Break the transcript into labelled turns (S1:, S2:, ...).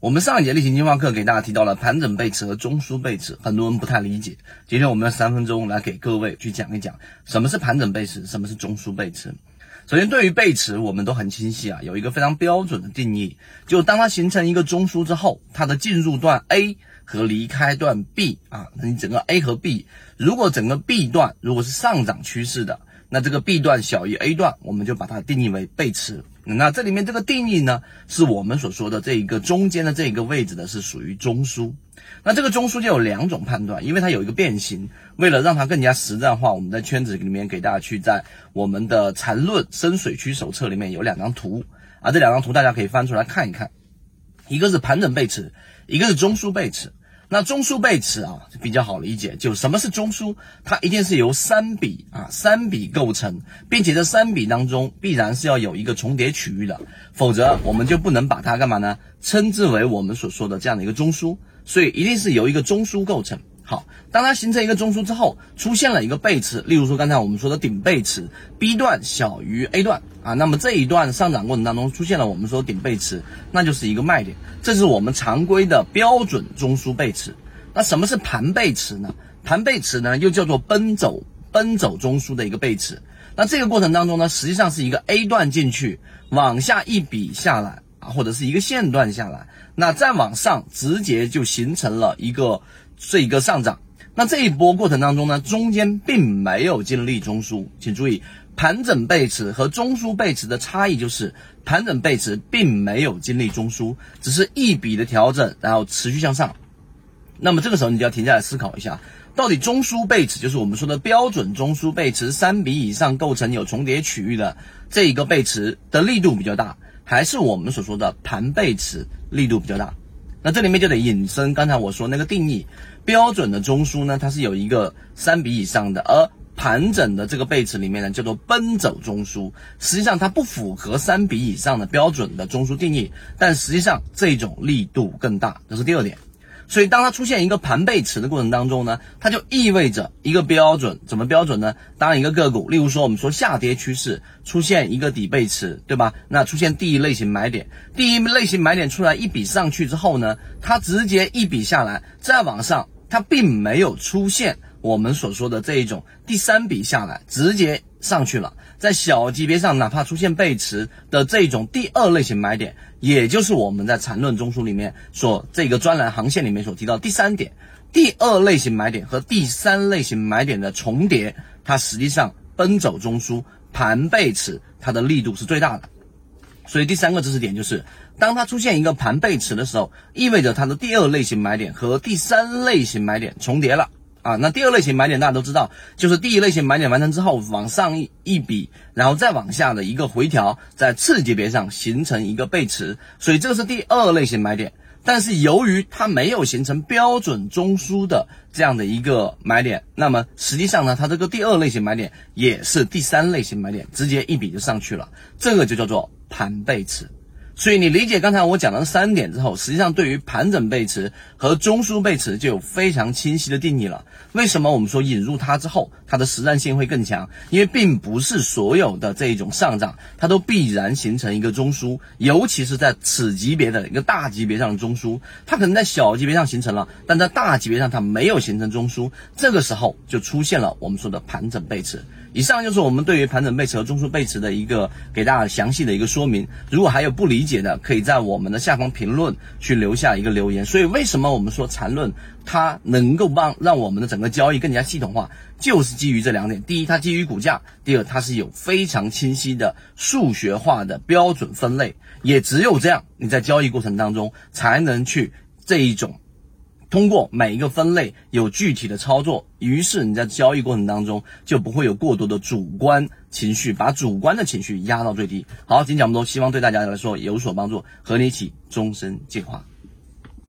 S1: 我们上一节例行精华课给大家提到了盘整背驰和中枢背驰，很多人不太理解。今天我们用三分钟来给各位去讲一讲什么是盘整背驰，什么是中枢背驰。首先，对于背驰，我们都很清晰啊，有一个非常标准的定义，就当它形成一个中枢之后，它的进入段 A 和离开段 B 啊，那你整个 A 和 B，如果整个 B 段如果是上涨趋势的。那这个 B 段小于 A 段，我们就把它定义为背驰。那这里面这个定义呢，是我们所说的这一个中间的这一个位置呢，是属于中枢。那这个中枢就有两种判断，因为它有一个变形。为了让它更加实战化，我们在圈子里面给大家去在我们的缠论深水区手册里面有两张图啊，这两张图大家可以翻出来看一看。一个是盘整背驰，一个是中枢背驰。那中枢背驰啊比较好理解，就什么是中枢？它一定是由三笔啊三笔构成，并且这三笔当中必然是要有一个重叠区域的，否则我们就不能把它干嘛呢？称之为我们所说的这样的一个中枢，所以一定是由一个中枢构成。好，当它形成一个中枢之后，出现了一个背驰，例如说刚才我们说的顶背驰，B 段小于 A 段啊，那么这一段上涨过程当中出现了我们说顶背驰，那就是一个卖点，这是我们常规的标准中枢背驰。那什么是盘背驰呢？盘背驰呢又叫做奔走奔走中枢的一个背驰。那这个过程当中呢，实际上是一个 A 段进去，往下一笔下来，啊或者是一个线段下来，那再往上直接就形成了一个。这一个上涨，那这一波过程当中呢，中间并没有经历中枢，请注意，盘整背驰和中枢背驰的差异就是，盘整背驰并没有经历中枢，只是一笔的调整，然后持续向上。那么这个时候你就要停下来思考一下，到底中枢背驰就是我们说的标准中枢背驰，三笔以上构成有重叠区域的这一个背驰的力度比较大，还是我们所说的盘背驰力度比较大？那这里面就得引申刚才我说那个定义，标准的中枢呢，它是有一个三比以上的，而盘整的这个背驰里面呢，叫做奔走中枢，实际上它不符合三比以上的标准的中枢定义，但实际上这种力度更大，这是第二点。所以，当它出现一个盘背驰的过程当中呢，它就意味着一个标准，怎么标准呢？当，一个个股，例如说我们说下跌趋势出现一个底背驰，对吧？那出现第一类型买点，第一类型买点出来一笔上去之后呢，它直接一笔下来再往上，它并没有出现我们所说的这一种第三笔下来直接上去了。在小级别上，哪怕出现背驰的这种第二类型买点，也就是我们在缠论中枢里面所这个专栏航线里面所提到第三点，第二类型买点和第三类型买点的重叠，它实际上奔走中枢盘背驰，它的力度是最大的。所以第三个知识点就是，当它出现一个盘背驰的时候，意味着它的第二类型买点和第三类型买点重叠了。啊，那第二类型买点大家都知道，就是第一类型买点完成之后往上一一笔，然后再往下的一个回调，在次级别上形成一个背驰，所以这个是第二类型买点。但是由于它没有形成标准中枢的这样的一个买点，那么实际上呢，它这个第二类型买点也是第三类型买点，直接一笔就上去了，这个就叫做盘背驰。所以你理解刚才我讲的三点之后，实际上对于盘整背驰和中枢背驰就有非常清晰的定义了。为什么我们说引入它之后，它的实战性会更强？因为并不是所有的这一种上涨，它都必然形成一个中枢，尤其是在此级别的一个大级别上的中枢，它可能在小级别上形成了，但在大级别上它没有形成中枢，这个时候就出现了我们说的盘整背驰。以上就是我们对于盘整背驰和中枢背驰的一个给大家详细的一个说明。如果还有不理解的，可以在我们的下方评论去留下一个留言。所以，为什么我们说缠论它能够帮让我们的整个交易更加系统化，就是基于这两点：第一，它基于股价；第二，它是有非常清晰的数学化的标准分类。也只有这样，你在交易过程当中才能去这一种。通过每一个分类有具体的操作，于是你在交易过程当中就不会有过多的主观情绪，把主观的情绪压到最低。好，今天讲这么多，希望对大家来说有所帮助，和你一起终身进化。